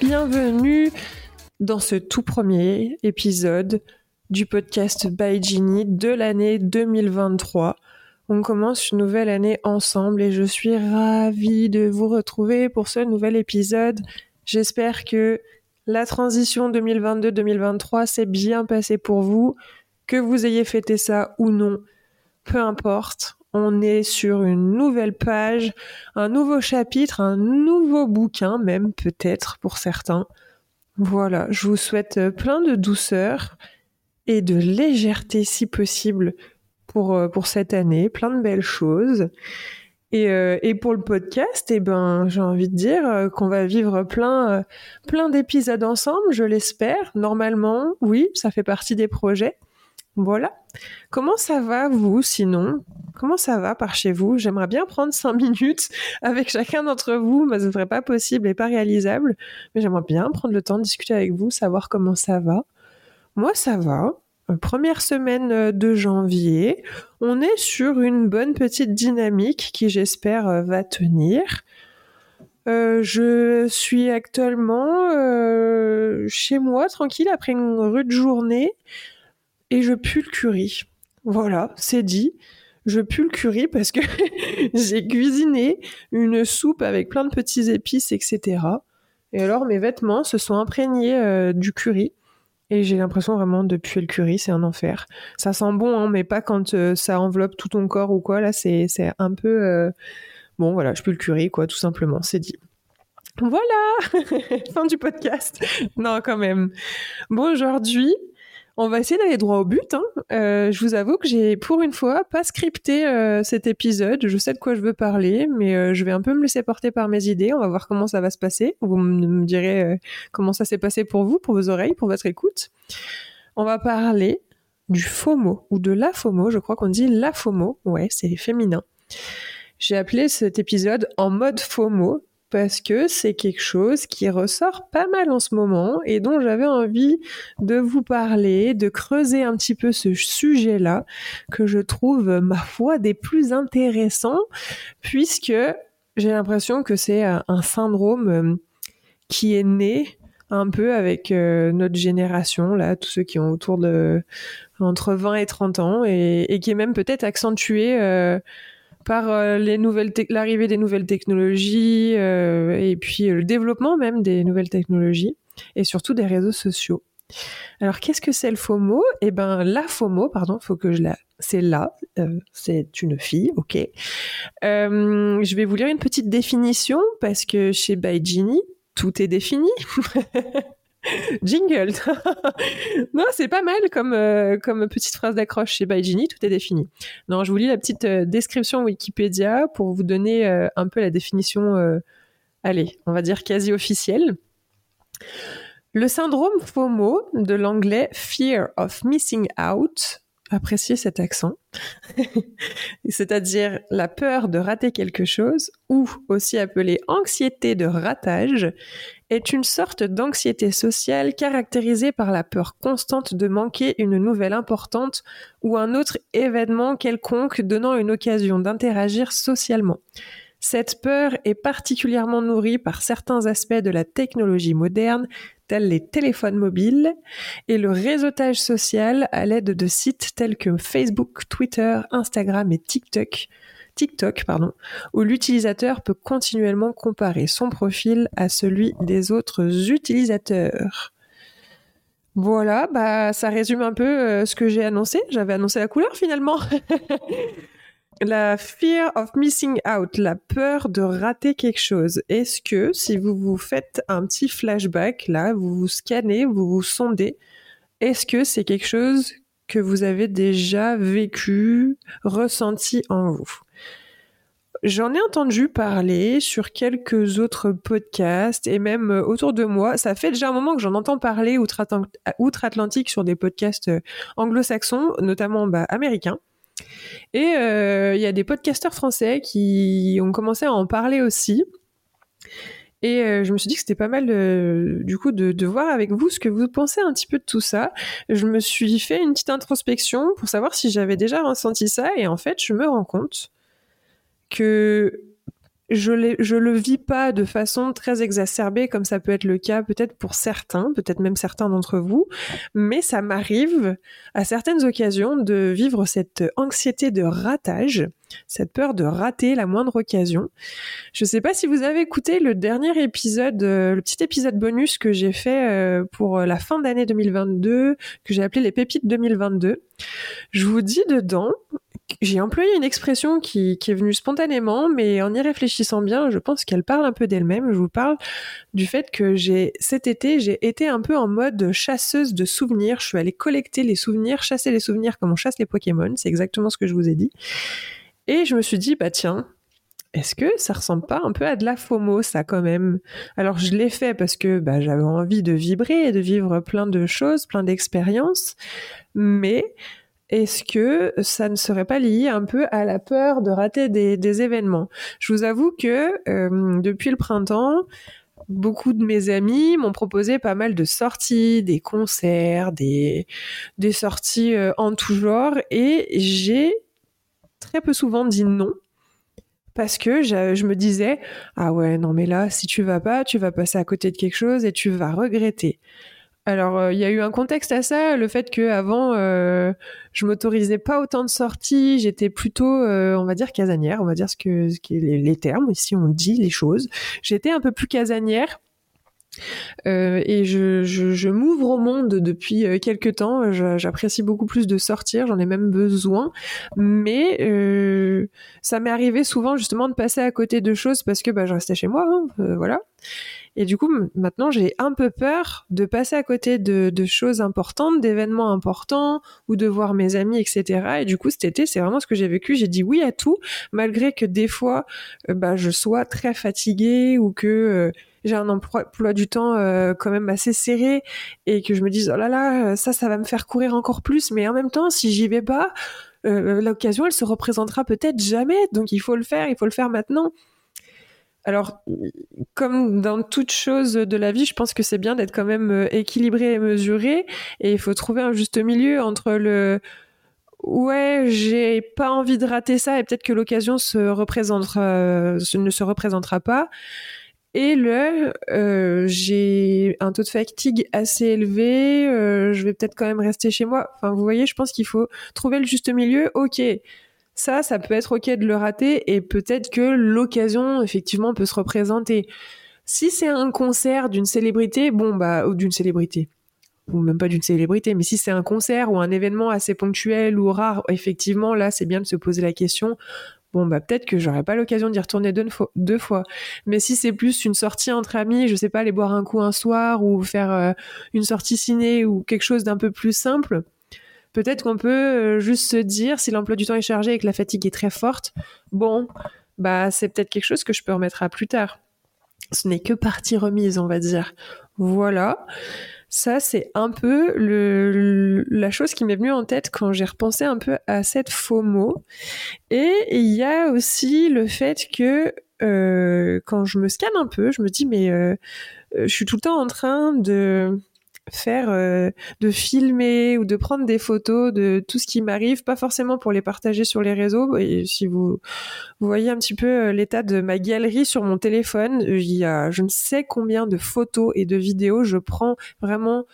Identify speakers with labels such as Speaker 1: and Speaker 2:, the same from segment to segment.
Speaker 1: bienvenue dans ce tout premier épisode du podcast By Ginny de l'année 2023. On commence une nouvelle année ensemble et je suis ravie de vous retrouver pour ce nouvel épisode. J'espère que la transition 2022-2023 s'est bien passée pour vous, que vous ayez fêté ça ou non, peu importe on est sur une nouvelle page, un nouveau chapitre, un nouveau bouquin même peut-être pour certains. Voilà, je vous souhaite euh, plein de douceur et de légèreté si possible pour, euh, pour cette année, plein de belles choses. Et, euh, et pour le podcast, eh ben, j'ai envie de dire qu'on va vivre plein, plein d'épisodes ensemble, je l'espère. Normalement, oui, ça fait partie des projets. Voilà. Comment ça va, vous, sinon? Comment ça va par chez vous? J'aimerais bien prendre cinq minutes avec chacun d'entre vous, mais ce ne serait pas possible et pas réalisable. Mais j'aimerais bien prendre le temps de discuter avec vous, savoir comment ça va. Moi, ça va. Euh, première semaine euh, de janvier. On est sur une bonne petite dynamique qui, j'espère, euh, va tenir. je suis actuellement chez moi, tranquille, après une rude journée et je pue le curry. Voilà, c'est dit. Je pue le curry parce que j'ai cuisiné une soupe avec plein de petits épices, etc. Et alors mes vêtements se sont imprégnés euh, du curry. Et j'ai l'impression vraiment de puer le curry, c'est un enfer. Ça sent bon, hein, mais pas quand euh, ça enveloppe tout ton corps ou quoi. Là, c'est un peu... Euh, bon, voilà, je pue le curry, quoi, tout simplement, c'est dit. Voilà Fin du podcast. Non, quand même. Bon, aujourd'hui, on va essayer d'aller droit au but. Hein. Euh, je vous avoue que j'ai, pour une fois, pas scripté euh, cet épisode. Je sais de quoi je veux parler, mais euh, je vais un peu me laisser porter par mes idées. On va voir comment ça va se passer. Vous me direz comment ça s'est passé pour vous, pour vos oreilles, pour votre écoute. On va parler du FOMO, ou de la FOMO. Je crois qu'on dit la FOMO. Ouais, c'est féminin. J'ai appelé cet épisode en mode FOMO parce que c'est quelque chose qui ressort pas mal en ce moment et dont j'avais envie de vous parler, de creuser un petit peu ce sujet-là que je trouve, ma foi, des plus intéressants puisque j'ai l'impression que c'est un syndrome euh, qui est né un peu avec euh, notre génération, là, tous ceux qui ont autour de entre 20 et 30 ans, et, qui est même peut-être accentué euh, par euh, les nouvelles l'arrivée des nouvelles technologies euh, et puis euh, le développement même des nouvelles technologies et surtout des réseaux sociaux. Alors qu'est-ce que c'est le FOMO? Eh ben la FOMO, pardon, faut que je la c'est là, c'est une fille, ok. je vais vous lire une petite définition parce que chez Baijini, tout est défini. Jingle. non, c'est pas mal comme, euh, comme petite phrase d'accroche chez Baijini, tout est défini. Non, je vous lis la petite euh, description Wikipédia pour vous donner euh, un peu la définition, allez, on va dire quasi officielle. Le syndrome FOMO, de l'anglais Fear of Missing Out, appréciez cet accent, c'est-à-dire la peur de rater quelque chose, ou aussi appelée anxiété de ratage, est une sorte d'anxiété sociale caractérisée par la peur constante de manquer une nouvelle importante ou un autre événement quelconque donnant une occasion d'interagir socialement. Cette peur est particulièrement nourrie par certains aspects de la technologie moderne, tels les téléphones mobiles et le réseautage social à l'aide de sites tels que Facebook, Twitter, Instagram et TikTok, TikTok, pardon, où l'utilisateur peut continuellement comparer son profil à celui des autres utilisateurs. Voilà, bah ça résume un peu euh, ce que j'ai annoncé. J'avais annoncé la couleur finalement. la fear of missing out, la peur de rater quelque chose. Est-ce que si vous vous faites un petit flashback là, vous vous scannez, vous vous sondez, est-ce que c'est quelque chose que vous avez déjà vécu, ressenti en vous? J'en ai entendu parler sur quelques autres podcasts et même euh, autour de moi. Ça fait déjà un moment que j'en entends parler outre-Atlantique sur des podcasts euh, anglo-saxons, notamment bah, américains. Et euh, il y a des podcasteurs français qui ont commencé à en parler aussi. Et je me suis dit que c'était pas mal du coup de, de, voir avec vous ce que vous pensez un petit peu de tout ça. Je me suis fait une petite introspection pour savoir si j'avais déjà ressenti ça et en fait je me rends compte que je, je le vis pas de façon très exacerbée comme ça peut être le cas peut-être pour certains, peut-être même certains d'entre vous, mais ça m'arrive à certaines occasions de vivre cette anxiété de ratage, cette peur de rater la moindre occasion. Je sais pas si vous avez écouté le dernier épisode, euh, le petit épisode bonus que j'ai fait euh, pour la fin d'année 2022, que j'ai appelé les pépites 2022. Je vous dis dedans, j'ai employé une expression qui, est venue spontanément, mais en y réfléchissant bien, je pense qu'elle parle un peu d'elle-même. Je vous parle du fait que j'ai cet été, j'ai été un peu en mode chasseuse de souvenirs. Je suis allée collecter les souvenirs, chasser les souvenirs comme on chasse les Pokémon. C'est exactement ce que je vous ai dit. Et je me suis dit, bah tiens, est-ce que ça ressemble pas un peu à de la FOMO, ça, quand même? Alors, je l'ai fait parce que bah, j'avais envie de vibrer et de vivre plein de choses, plein d'expériences, mais est-ce que ça ne serait pas lié un peu à la peur de rater des, événements? Je vous avoue que euh, depuis le printemps, beaucoup de mes amis m'ont proposé pas mal de sorties, des concerts, des, sorties euh, en tout genre, et j'ai très peu souvent dit non. Parce que je, je, me disais, ah ouais, non mais là, si tu vas pas, tu vas passer à côté de quelque chose et tu vas regretter. Alors, euh, il y a eu un contexte à ça, le fait que avant, euh, je m'autorisais pas autant de sorties, j'étais plutôt, euh, on va dire, casanière, on va dire ce que, ce est les, termes, ici on dit les choses. J'étais un peu plus casanière. et je, je, m'ouvre au monde depuis quelques temps. J'apprécie beaucoup plus de sortir, j'en ai même besoin. Mais ça m'est arrivé souvent justement de passer à côté de choses parce que bah, je restais chez moi, hein, voilà. Et du coup, maintenant, j'ai un peu peur de passer à côté de, de choses importantes, d'événements importants, ou de voir mes amis, etc. Et du coup, cet été, c'est vraiment ce que j'ai vécu. J'ai dit oui à tout, malgré que des fois, euh, bah, je sois très fatiguée ou que euh, j'ai un emploi, du temps euh, quand même assez serré et que je me dise oh là là, ça, ça va me faire courir encore plus. Mais en même temps, si j'y vais pas, l'occasion, elle se représentera peut-être jamais. Donc il faut le faire, il faut le faire maintenant. Alors, comme dans toute chose de la vie, je pense que c'est bien d'être quand même euh, équilibré et mesuré, et il faut trouver un juste milieu entre le ouais, j'ai pas envie de rater ça, et peut-être que l'occasion représentera, ne se représentera pas, et le euh, j'ai un taux de fatigue assez élevé, euh, je vais peut-être quand même rester chez moi. Enfin, vous voyez, je pense qu'il faut trouver le juste milieu. Ok ça, ça peut être ok de le rater et peut-être que l'occasion effectivement peut se représenter. Si c'est un concert d'une célébrité, bon bah ou d'une célébrité ou même pas d'une célébrité, mais si c'est un concert ou un événement assez ponctuel ou rare, effectivement là c'est bien de se poser la question. Bon bah peut-être que j'aurai pas l'occasion d'y retourner deux, fois. Mais si c'est plus une sortie entre amis, je sais pas, aller boire un coup un soir ou faire euh, une sortie ciné ou quelque chose d'un peu plus simple, peut-être qu'on peut euh, juste se dire, si l'emploi du temps est chargé et que la fatigue est très forte, bon, bah c'est peut-être quelque chose que je peux remettre à plus tard. Ce n'est que partie remise, on va dire. Voilà. Ça, c'est un peu la chose qui m'est venue en tête quand j'ai repensé un peu à cette FOMO. Et il y a aussi le fait que euh, quand je me scanne un peu, je me dis, mais euh, je suis tout le temps en train de faire euh, de filmer ou de prendre des photos de tout ce qui m'arrive, pas forcément pour les partager sur les réseaux. Et si vous, vous voyez un petit peu euh, l'état de ma galerie sur mon téléphone, il y a je ne sais combien de photos et de vidéos. Je prends vraiment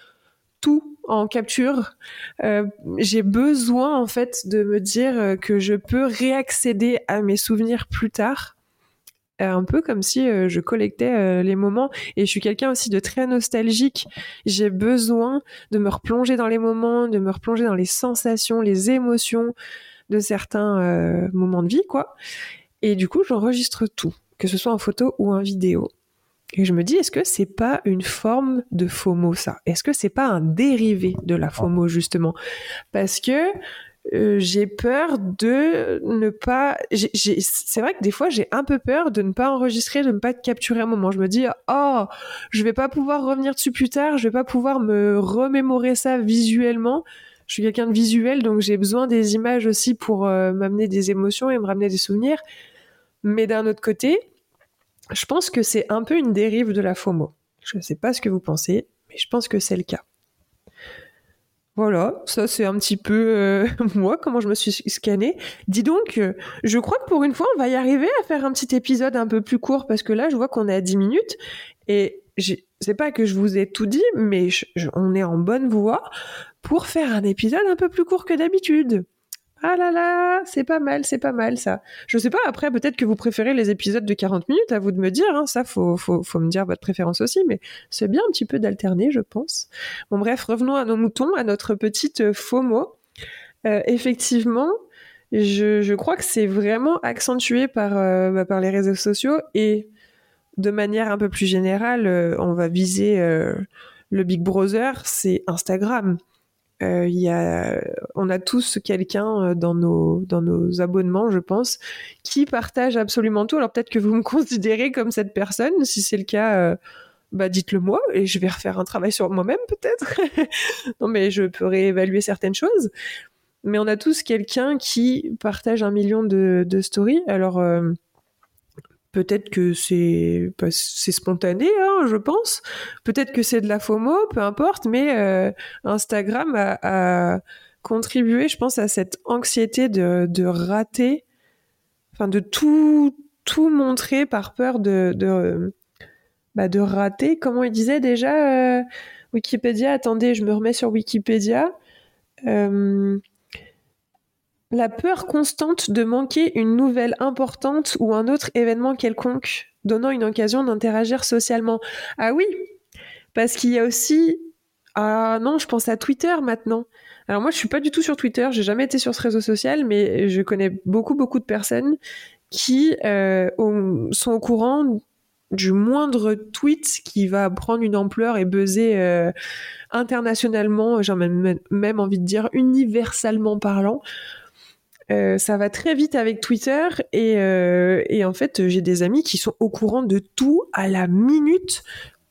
Speaker 1: tout en capture. Euh, j'ai besoin en fait de me dire que je peux réaccéder à mes souvenirs plus tard euh, un peu comme si euh, je collectais euh, les moments et je suis quelqu'un aussi de très nostalgique. J'ai besoin de me replonger dans les moments, de me replonger dans les sensations, les émotions de certains moments de vie, quoi. Et du coup, j'enregistre tout, que ce soit en photo ou en vidéo. Et je me dis, est-ce que c'est pas une forme de FOMO, ça? Est-ce que c'est pas un dérivé de la FOMO, justement? Parce que euh, j'ai peur de ne pas. C'est vrai que des fois, j'ai un peu peur de ne pas enregistrer, de ne pas capturer un moment. Je me dis, oh, je vais pas pouvoir revenir dessus plus tard, je vais pas pouvoir me remémorer ça visuellement. Je suis quelqu'un de visuel, donc j'ai besoin des images aussi pour euh, m'amener des émotions et me ramener des souvenirs. Mais d'un autre côté, je pense que c'est un peu une dérive de la FOMO. Je ne sais pas ce que vous pensez, mais je pense que c'est le cas. Voilà, ça c'est un petit peu euh, moi, comment je me suis scannée. Dis donc, euh, je crois que pour une fois, on va y arriver à faire un petit épisode un peu plus court parce que là, je vois qu'on est à 10 minutes et c'est pas que je vous ai tout dit, mais on est en bonne voie pour faire un épisode un peu plus court que d'habitude. Ah là là, c'est pas mal, c'est pas mal ça. Je sais pas, après peut-être que vous préférez les épisodes de 40 minutes, à vous de me dire, hein. ça faut, faut, faut me dire votre préférence aussi, mais c'est bien un petit peu d'alterner, je pense. Bon bref, revenons à nos moutons, à notre petite euh, FOMO. Euh, effectivement, je, crois que c'est vraiment accentué par, euh, bah, par les réseaux sociaux et de manière un peu plus générale, on va viser le Big Brother, c'est Instagram. Euh, y a, on a tous quelqu'un euh, dans nos, dans nos abonnements, je pense, qui partage absolument tout. Alors peut-être que vous me considérez comme cette personne. Si c'est le cas, euh, bah dites-le moi et je vais refaire un travail sur moi-même peut-être. non mais je peux réévaluer certaines choses. Mais on a tous quelqu'un qui partage un million de, de stories. Alors euh, Peut-être que c'est spontané, hein, je pense. Peut-être que c'est de la FOMO, peu importe. Mais euh, Instagram a, contribué, je pense, à cette anxiété de, de rater, enfin de tout tout montrer par peur de de, bah, de rater. Comment il disait déjà euh, Wikipédia Attendez, je me remets sur Wikipédia. Euh, la peur constante de manquer une nouvelle importante ou un autre événement quelconque, donnant une occasion d'interagir socialement. Ah oui, parce qu'il y a aussi... Ah non, je pense à Twitter maintenant. Alors moi, je suis pas du tout sur Twitter, j'ai jamais été sur ce réseau social, mais je connais beaucoup, beaucoup de personnes qui euh, sont au courant du moindre tweet qui va prendre une ampleur et buzzer euh, internationalement, j'ai même, même envie de dire universellement parlant, euh, ça va très vite avec Twitter et, euh, et en fait j'ai des amis qui sont au courant de tout à la minute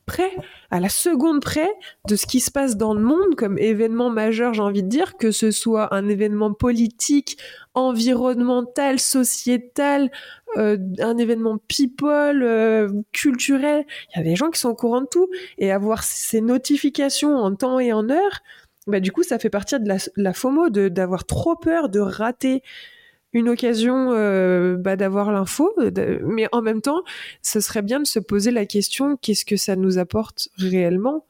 Speaker 1: près, à la seconde près de ce qui se passe dans le monde comme événement majeur, j'ai envie de dire, que ce soit un événement politique, environnemental, sociétal, euh, un événement people, euh, culturel. Il y a des gens qui sont au courant de tout et avoir ces notifications en temps et en heure, bah, du coup, ça fait partie de la, FOMO, d'avoir trop peur de rater une occasion euh, bah, d'avoir l'info, mais en même temps, ce serait bien de se poser la question qu'est-ce que ça nous apporte réellement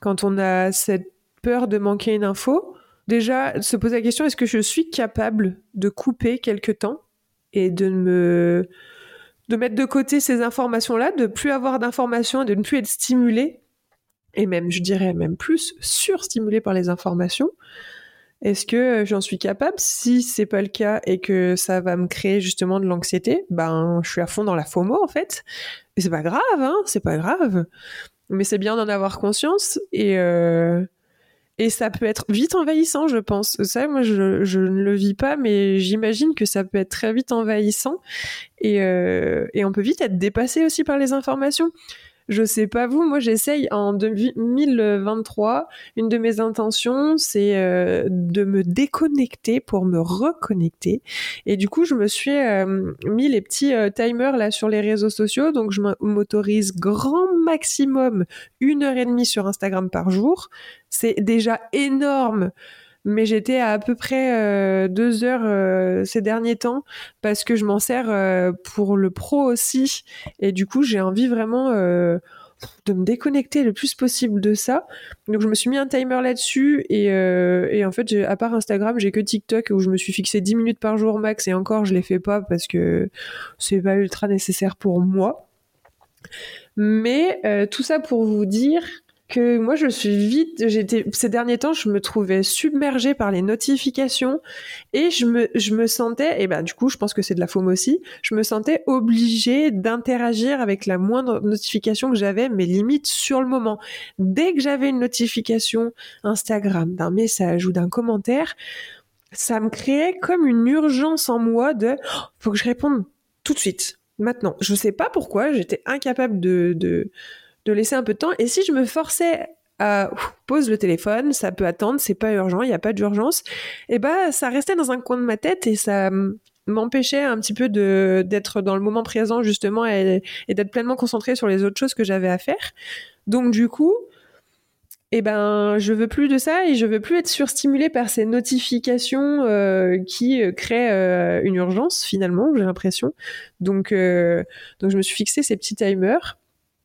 Speaker 1: quand on a cette peur de manquer une info? Déjà, se poser la question est-ce que je suis capable de couper quelque temps et de me de mettre de côté ces informations-là, de plus avoir d'informations, de ne plus être stimulé et même, je dirais même plus, surstimulé par les informations. Est-ce que j'en suis capable? Si c'est pas le cas et que ça va me créer justement de l'anxiété, ben je suis à fond dans la FOMO en fait. Et c'est pas grave, hein, c'est pas grave. Mais c'est bien d'en avoir conscience et euh, et ça peut être vite envahissant, je pense. Ça, moi, je, je ne le vis pas, mais j'imagine que ça peut être très vite envahissant et euh, et on peut vite être dépassé aussi par les informations. Je sais pas vous, moi j'essaye en 2023, une de mes intentions c'est euh, de me déconnecter pour me reconnecter. Et du coup, je me suis euh, mis les petits euh, timers là sur les réseaux sociaux, donc je m'autorise grand maximum une heure et demie sur Instagram par jour. C'est déjà énorme mais j'étais à à peu près euh, deux heures euh, ces derniers temps parce que je m'en sers euh, pour le pro aussi et du coup j'ai envie vraiment de me déconnecter le plus possible de ça. Donc je me suis mis un timer là-dessus et, en fait à part Instagram j'ai que TikTok où je me suis fixé 10 minutes par jour max et encore je les fais pas parce que c'est pas ultra nécessaire pour moi. Mais tout ça pour vous dire que moi je suis vite j'étais ces derniers temps je me trouvais submergée par les notifications et je me je me sentais et ben du coup je pense que c'est de la FOMO aussi je me sentais obligée d'interagir avec la moindre notification que j'avais mais limite sur le moment. Dès que j'avais une notification Instagram d'un message ou d'un commentaire ça me créait comme une urgence en moi de oh, faut que je réponde tout de suite maintenant. Je sais pas pourquoi j'étais incapable de de laisser un peu de temps. Et si je me forçais à pose le téléphone, ça peut attendre, c'est pas urgent, il n'y a pas d'urgence, et bah ça restait dans un coin de ma tête et ça m'empêchait un petit peu de d'être dans le moment présent justement et, d'être pleinement concentré sur les autres choses que j'avais à faire. Donc du coup, eh ben, je veux plus de ça et je veux plus être surstimulée par ces notifications euh, qui euh, créent euh, une urgence finalement, j'ai l'impression. Donc, donc je me suis fixé ces petits timers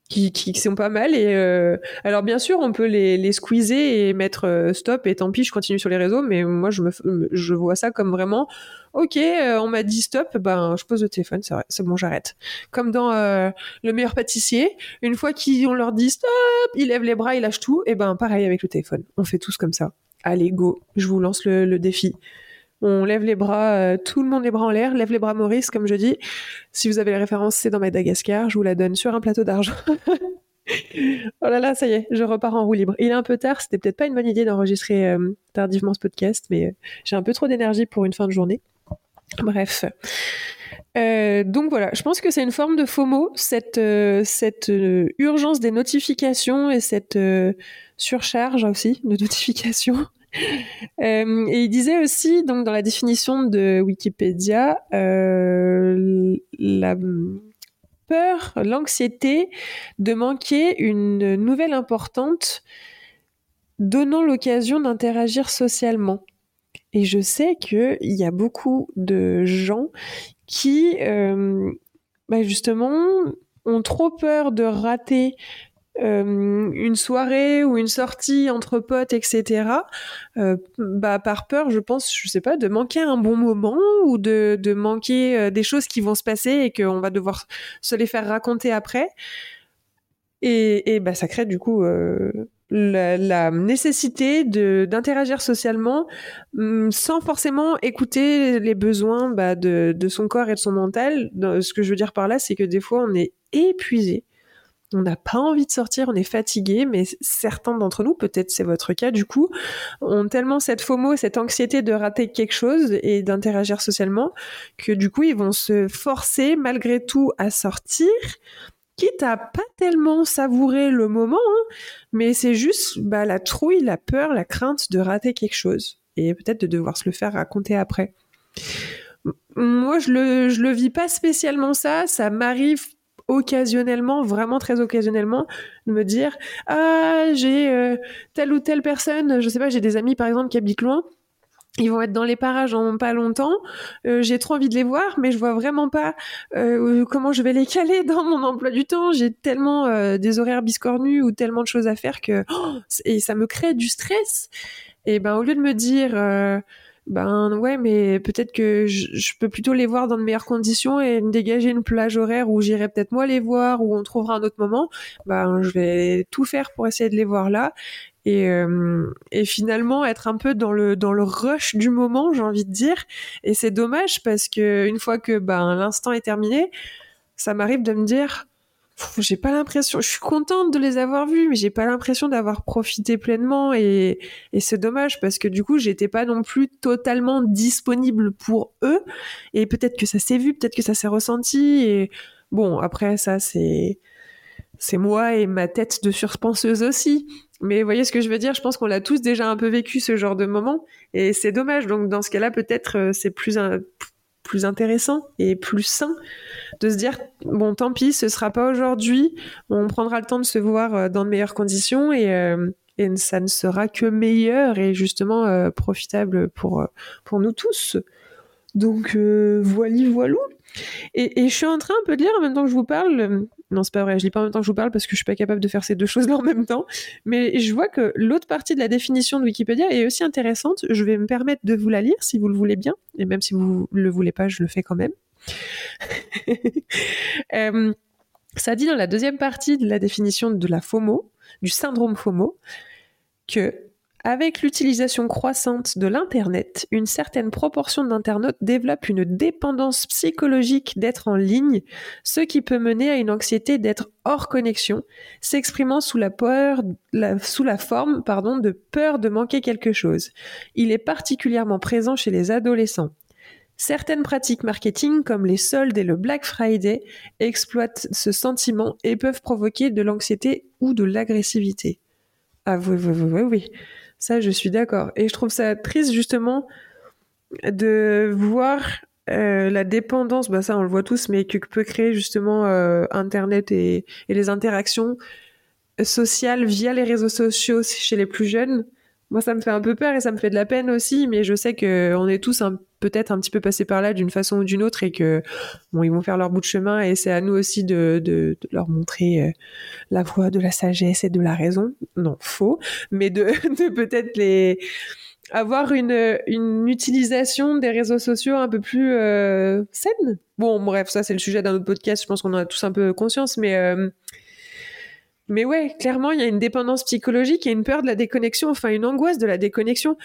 Speaker 1: qui, qui, sont pas mal. Et euh, alors bien sûr, on peut les, les squeezer et mettre euh, stop et tant pis, je continue sur les réseaux. Mais moi, je me, je vois ça comme vraiment, ok, euh, on m'a dit stop, ben je pose le téléphone, c'est bon, j'arrête. Comme dans le meilleur pâtissier, une fois qu'on leur dit stop, ils lèvent les bras, ils lâchent tout. Et ben pareil avec le téléphone, on fait tous comme ça. Allez, go, je vous lance le, le défi. On lève les bras, euh, tout le monde les bras en l'air, lève les bras Maurice, comme je dis. Si vous avez la référence, c'est dans Madagascar, je vous la donne sur un plateau d'argent. oh là là, ça y est, je repars en roue libre. Il est un peu tard, c'était peut-être pas une bonne idée d'enregistrer euh, tardivement ce podcast, mais euh, j'ai un peu trop d'énergie pour une fin de journée. Bref. donc voilà, je pense que c'est une forme de FOMO, cette, cette urgence des notifications et cette surcharge aussi de notifications euh, et il disait aussi, donc dans la définition de Wikipédia, euh, la peur, l'anxiété de manquer une nouvelle importante donnant l'occasion d'interagir socialement. Et je sais qu'il y a beaucoup de gens qui, euh, bah justement, ont trop peur de rater euh, une soirée ou une sortie entre potes, etc. Euh, bah par peur, je pense, je sais pas, de manquer un bon moment ou de, de manquer euh, des choses qui vont se passer et qu'on va devoir se les faire raconter après. Et, et bah ça crée du coup la, la, nécessité de d'interagir socialement hum, sans forcément écouter les besoins bah, de, de son corps et de son mental. Ce que je veux dire par là, c'est que des fois on est épuisé on n'a pas envie de sortir, on est fatigué, mais certains d'entre nous, peut-être c'est votre cas du coup, ont tellement cette FOMO, cette anxiété de rater quelque chose et d'interagir socialement, que du coup ils vont se forcer malgré tout à sortir, quitte à pas tellement savourer le moment, hein, mais c'est juste bah, la trouille, la peur, la crainte de rater quelque chose et peut-être de devoir se le faire raconter après. Moi, je le, je le vis pas spécialement ça. Ça m'arrive occasionnellement, vraiment très occasionnellement, de me dire ah j'ai euh, telle ou telle personne, je sais pas, j'ai des amis par exemple qui habitent loin. Ils vont être dans les parages en pas longtemps. Euh, j'ai trop envie de les voir, mais je vois vraiment pas euh, comment je vais les caler dans mon emploi du temps. J'ai tellement des horaires biscornus ou tellement de choses à faire que oh, et ça me crée du stress. Et ben au lieu de me dire ben ouais, mais peut-être que je, peux plutôt les voir dans de meilleures conditions et me dégager une plage horaire où j'irai peut-être moi les voir, où on trouvera un autre moment. Ben je vais tout faire pour essayer de les voir là et, euh, et finalement être un peu dans le dans le rush du moment, j'ai envie de dire. Et c'est dommage parce que une fois que ben l'instant est terminé, ça m'arrive de me dire j'ai pas l'impression, je suis contente de les avoir vus, mais j'ai pas l'impression d'avoir profité pleinement et, et c'est dommage parce que du coup, j'étais pas non plus totalement disponible pour eux et peut-être que ça s'est vu, peut-être que ça s'est ressenti et bon, après ça c'est c'est moi et ma tête de surpenseuse aussi. Mais vous voyez ce que je veux dire Je pense qu'on l'a tous déjà un peu vécu ce genre de moment et c'est dommage. Donc dans ce cas-là, peut-être euh, c'est plus un plus intéressant et plus sain de se dire bon tant pis ce sera pas aujourd'hui on prendra le temps de se voir euh, dans de meilleures conditions et, euh, et ça ne sera que meilleur et justement euh, profitable pour nous tous. Donc voilà voilou et, je suis en train un peu de lire en même temps que je vous parle non, c'est pas vrai. Je lis pas en même temps que je vous parle parce que je suis pas capable de faire ces deux choses-là en même temps. Mais je vois que l'autre partie de la définition de Wikipédia est aussi intéressante. Je vais me permettre de vous la lire si vous le voulez bien. Et même si vous le voulez pas, je le fais quand même. euh, ça dit dans la deuxième partie de la définition de la FOMO, du syndrome FOMO, que avec l'utilisation croissante de l'Internet, une certaine proportion d'internautes développe une dépendance psychologique d'être en ligne, ce qui peut mener à une anxiété d'être hors connexion, s'exprimant sous la peur, sous la forme, pardon, de peur de manquer quelque chose. Il est particulièrement présent chez les adolescents. Certaines pratiques marketing comme les soldes et le Black Friday exploitent ce sentiment et peuvent provoquer de l'anxiété ou de l'agressivité. Ah oui, oui, oui, oui. Ça, je suis d'accord. Et je trouve ça triste justement de voir euh, la dépendance, bah ça on le voit tous, mais que peut créer justement euh, Internet et, les interactions social via les réseaux sociaux chez les plus jeunes, moi, ça me fait un peu peur et ça me fait de la peine aussi, mais je sais qu'on est tous peut-être un petit peu passés par là d'une façon ou d'une autre et que bon, ils vont faire leur bout de chemin et c'est à nous aussi de, de, de leur montrer euh, la voie de la sagesse et de la raison. Non, faux, mais de, de peut-être les avoir une, une utilisation des réseaux sociaux un peu plus euh, saine. Bon, bref, ça c'est le sujet d'un autre podcast. Je pense qu'on en a tous un peu conscience, mais euh, mais ouais, clairement, il y a une dépendance psychologique et une peur de la déconnexion, enfin une angoisse de la déconnexion.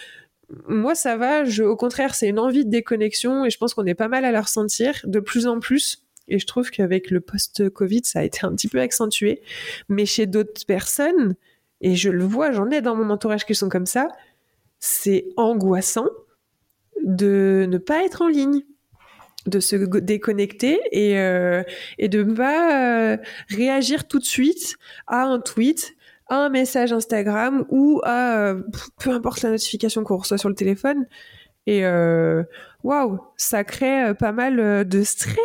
Speaker 1: Moi, ça va. Je, au contraire, c'est une envie de déconnexion et je pense qu'on est pas mal à la ressentir de plus en plus. Et je trouve qu'avec le post-Covid, ça a été un petit peu accentué. Mais chez d'autres personnes, et je le vois, j'en ai dans mon entourage qui sont comme ça, c'est angoissant de ne pas être en ligne de se déconnecter et, euh, et de ne pas euh, réagir tout de suite à un tweet, à un message Instagram ou à euh, peu importe la notification qu'on reçoit sur le téléphone. Et waouh, ça crée pas mal de stress.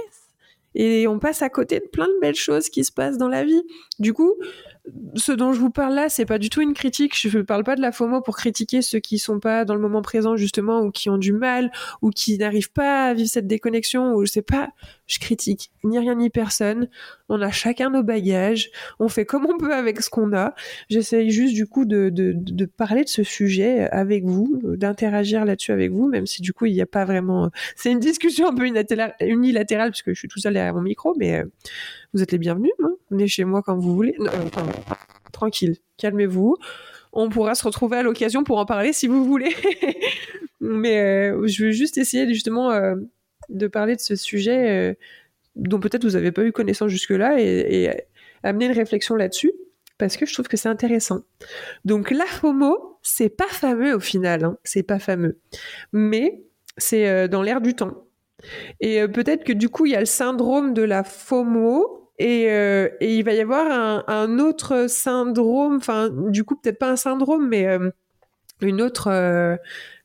Speaker 1: Et on passe à côté de plein de belles choses qui se passent dans la vie. Du coup, ce dont je vous parle là, c'est pas du tout une critique. Je ne parle pas de la FOMO pour critiquer ceux qui sont pas dans le moment présent justement ou qui ont du mal ou qui n'arrivent pas à vivre cette déconnexion ou je sais pas. Je critique ni rien ni personne. On a chacun nos bagages. On fait comme on peut avec ce qu'on a. J'essaye juste du coup de, de, parler de ce sujet avec vous, d'interagir là-dessus avec vous, même si du coup il n'y a pas vraiment. C'est une discussion un peu unilatérale, puisque je suis tout seul derrière mon micro, mais euh, vous êtes les bienvenus. Hein. Venez chez moi quand vous voulez. Euh, tranquille, calmez-vous. On pourra se retrouver à l'occasion pour en parler si vous voulez. Mais euh, je veux juste essayer justement euh, de parler de ce sujet dont peut-être vous n'avez pas eu connaissance jusque-là et, amener une réflexion là-dessus parce que je trouve que c'est intéressant. Donc la FOMO, c'est pas fameux au final, hein. c'est pas fameux, mais c'est dans l'air du temps. Et peut-être que du coup, il y a le syndrome de la FOMO euh, et, il va y avoir un, autre syndrome, enfin, du coup, peut-être pas un syndrome, mais euh, une autre. Euh,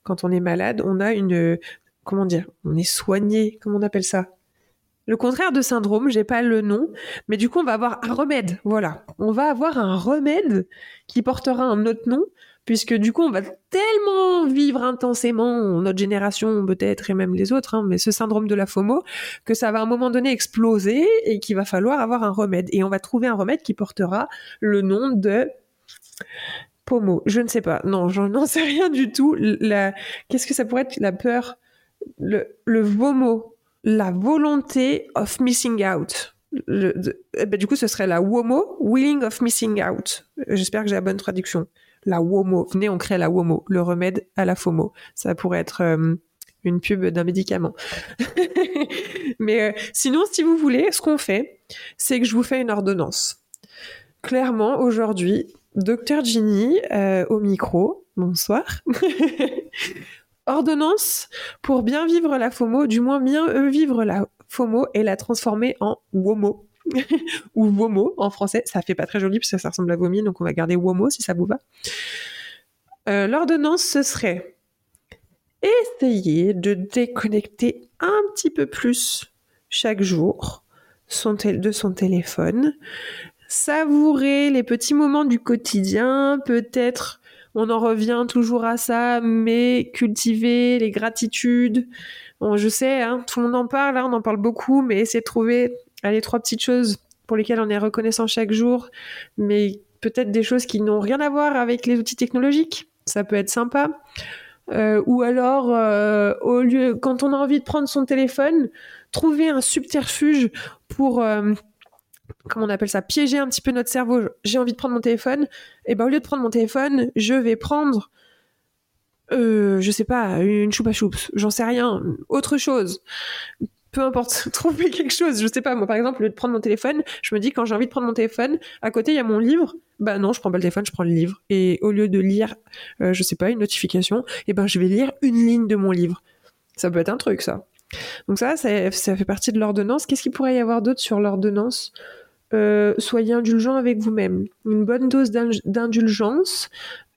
Speaker 1: quand on est malade, on a une. Comment dire On est soigné. Comment on appelle ça? Le contraire de syndrome, j'ai pas le nom, mais du coup, on va avoir un remède. Voilà. On va avoir un remède qui portera un autre nom puisque du coup on va tellement vivre intensément, notre génération peut-être et même les autres, hein, mais ce syndrome de la FOMO, que ça va à un moment donné exploser et qu'il va falloir avoir un remède. Et on va trouver un remède qui portera le nom de POMO. Je ne sais pas, non, j'en sais rien du tout. Qu'est-ce que ça pourrait être? La peur le, le VOMO, la volonté of missing out. Eh ben, du coup, ce serait la WOMO, Willing of Missing Out. J'espère que j'ai la bonne traduction la WOMO. Venez, on crée la WOMO, le remède à la FOMO. Ça pourrait être euh, une pub d'un médicament. Mais euh, sinon, si vous voulez, ce qu'on fait, c'est que je vous fais une ordonnance. Clairement, aujourd'hui, docteur Ginny euh, au micro. Bonsoir. ordonnance pour bien vivre la FOMO, du moins bien vivre la FOMO et la transformer en WOMO. ou WOMO en français. Ça fait pas très joli puisque ça ressemble à vomi, donc on va garder WOMO si ça vous va. Euh, l'ordonnance, ce serait essayer de déconnecter un petit peu plus chaque jour son de son téléphone, savourer les petits moments du quotidien, peut-être on en revient toujours à ça, mais cultiver les gratitudes. Je sais, hein, tout le monde en parle, hein, on en parle beaucoup, mais essayer de trouver allez, trois petites choses pour lesquelles on est reconnaissant chaque jour, mais peut-être des choses qui n'ont rien à voir avec les outils technologiques. Ça peut être sympa. Euh, ou alors, euh, au lieu, quand on a envie de prendre son téléphone, trouver un subterfuge pour, euh, comment on appelle ça, piéger un petit peu notre cerveau. J'ai envie de prendre mon téléphone, et ben au lieu de prendre mon téléphone, je vais prendre, je sais pas, une choupa choups, j'en sais rien, autre chose peu importe, trouver quelque chose. Je sais pas, moi par exemple, au lieu de prendre mon téléphone, je me dis quand j'ai envie de prendre mon téléphone, à côté il y a mon livre. Bah non, je prends pas le téléphone, je prends le livre. Et au lieu de lire, euh, je sais pas, une notification, eh ben je vais lire une ligne de mon livre. Ça peut être un truc, ça. Donc ça, ça, fait partie de l'ordonnance. Qu'est-ce qu'il pourrait y avoir d'autre sur l'ordonnance? Euh, Soyez indulgent avec vous-même. Une bonne dose d'indulgence.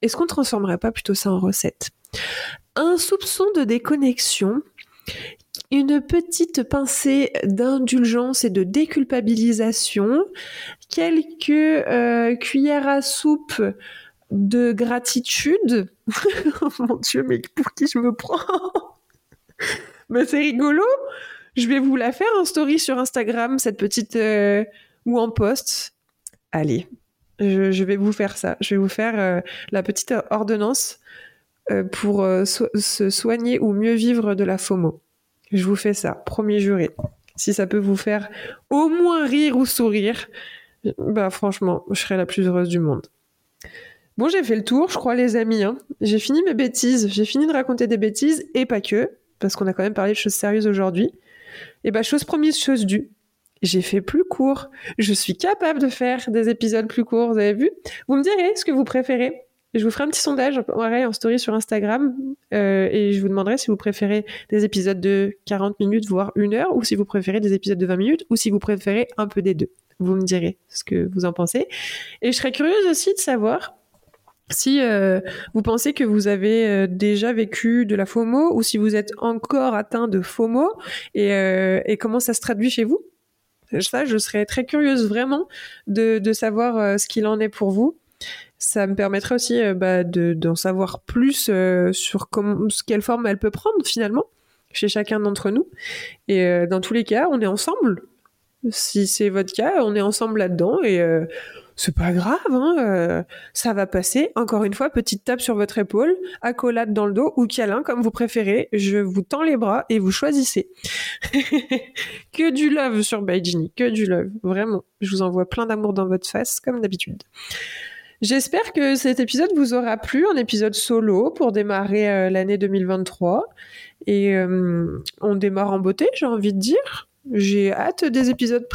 Speaker 1: Est-ce qu'on transformerait pas plutôt ça en recette? Un soupçon de déconnexion une petite pincée d'indulgence et de déculpabilisation quelques euh, cuillères à soupe de gratitude. oh mon Dieu, mais pour qui je me prends? Mais c'est rigolo. Je vais vous la faire en story sur Instagram, cette petite euh, ou en post. Allez, je, vais vous faire ça. Je vais vous faire euh, la petite ordonnance pour se soigner ou mieux vivre de la FOMO. Je vous fais ça, premier juré. Si ça peut vous faire au moins rire ou sourire, bah franchement, je serais la plus heureuse du monde. Bon, j'ai fait le tour, je crois, les amis. Hein. J'ai fini mes bêtises. J'ai fini de raconter des bêtises et pas que, parce qu'on a quand même parlé de choses sérieuses aujourd'hui. Et bah, chose promise, chose due. J'ai fait plus court. Je suis capable de faire des épisodes plus courts, vous avez vu? Vous me direz ce que vous préférez. Je vous ferai un petit sondage en story sur Instagram euh, et je vous demanderai si vous préférez des épisodes de 40 minutes, voire une heure, ou si vous préférez des épisodes de 20 minutes, ou si vous préférez un peu des deux. Vous me direz ce que vous en pensez. Et je serais curieuse aussi de savoir si euh, vous pensez que vous avez euh, déjà vécu de la FOMO ou si vous êtes encore atteint de FOMO et, et comment ça se traduit chez vous? Ça, je serais très curieuse vraiment de savoir ce qu'il en est pour vous ça me permettrait aussi euh, bah, d'en savoir plus euh, sur comment, quelle forme elle peut prendre finalement chez chacun d'entre nous. Et euh, dans tous les cas, on est ensemble. Si c'est votre cas, on est ensemble là-dedans et c'est pas grave, hein, ça va passer. Encore une fois, petite tape sur votre épaule, accolade dans le dos ou câlin comme vous préférez. Je vous tends les bras et vous choisissez. que du love sur Baijini, que du love, vraiment. Je vous envoie plein d'amour dans votre face comme d'habitude. J'espère que cet épisode vous aura plu, un épisode solo pour démarrer euh, l'année 2023. Et euh, on démarre en beauté, j'ai envie de dire. J'ai hâte des épisodes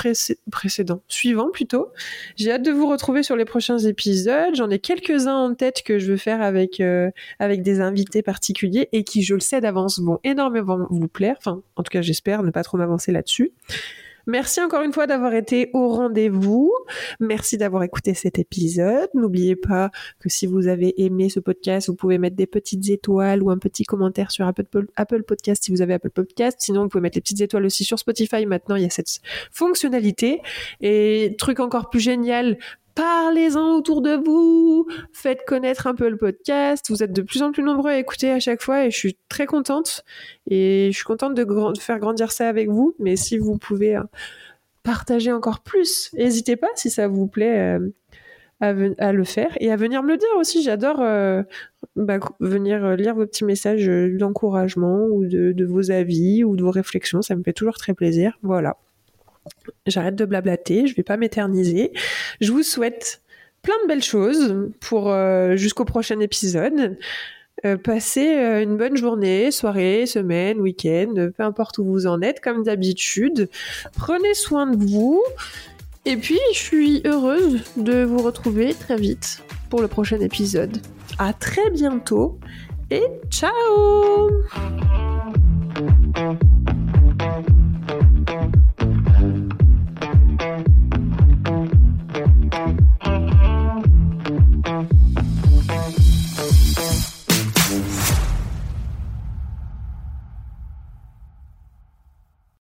Speaker 1: précédents, suivants plutôt. J'ai hâte de vous retrouver sur les prochains épisodes. J'en ai quelques-uns en tête que je veux faire avec euh, avec des invités particuliers et qui, je le sais d'avance, vont énormément vous plaire. Enfin, en tout cas, j'espère ne pas trop m'avancer là-dessus. Merci encore une fois d'avoir été au rendez-vous. Merci d'avoir écouté cet épisode. N'oubliez pas que si vous avez aimé ce podcast, vous pouvez mettre des petites étoiles ou un petit commentaire sur Apple, Podcast si vous avez Apple Podcast. Sinon, vous pouvez mettre les petites étoiles aussi sur Spotify. Maintenant, il y a cette fonctionnalité. Et truc encore plus génial, parlez-en autour de vous, faites connaître un peu le podcast. Vous êtes de plus en plus nombreux à écouter à chaque fois et je suis très contente. Et je suis contente de, faire grandir ça avec vous. Mais si vous pouvez euh, partager encore plus, n'hésitez pas si ça vous plaît. Euh, à, le faire et à venir me le dire aussi. J'adore euh, bah, venir lire vos petits messages d'encouragement ou de, de, vos avis ou de vos réflexions. Ça me fait toujours très plaisir. Voilà. J'arrête de blablater, je vais pas m'éterniser. Je vous souhaite plein de belles choses pour euh, jusqu'au prochain épisode. Euh, passez euh, une bonne journée, soirée, semaine, week-end, peu importe où vous en êtes, comme d'habitude. Prenez soin de vous. Et puis, je suis heureuse de vous retrouver très vite pour le prochain épisode. À très bientôt et ciao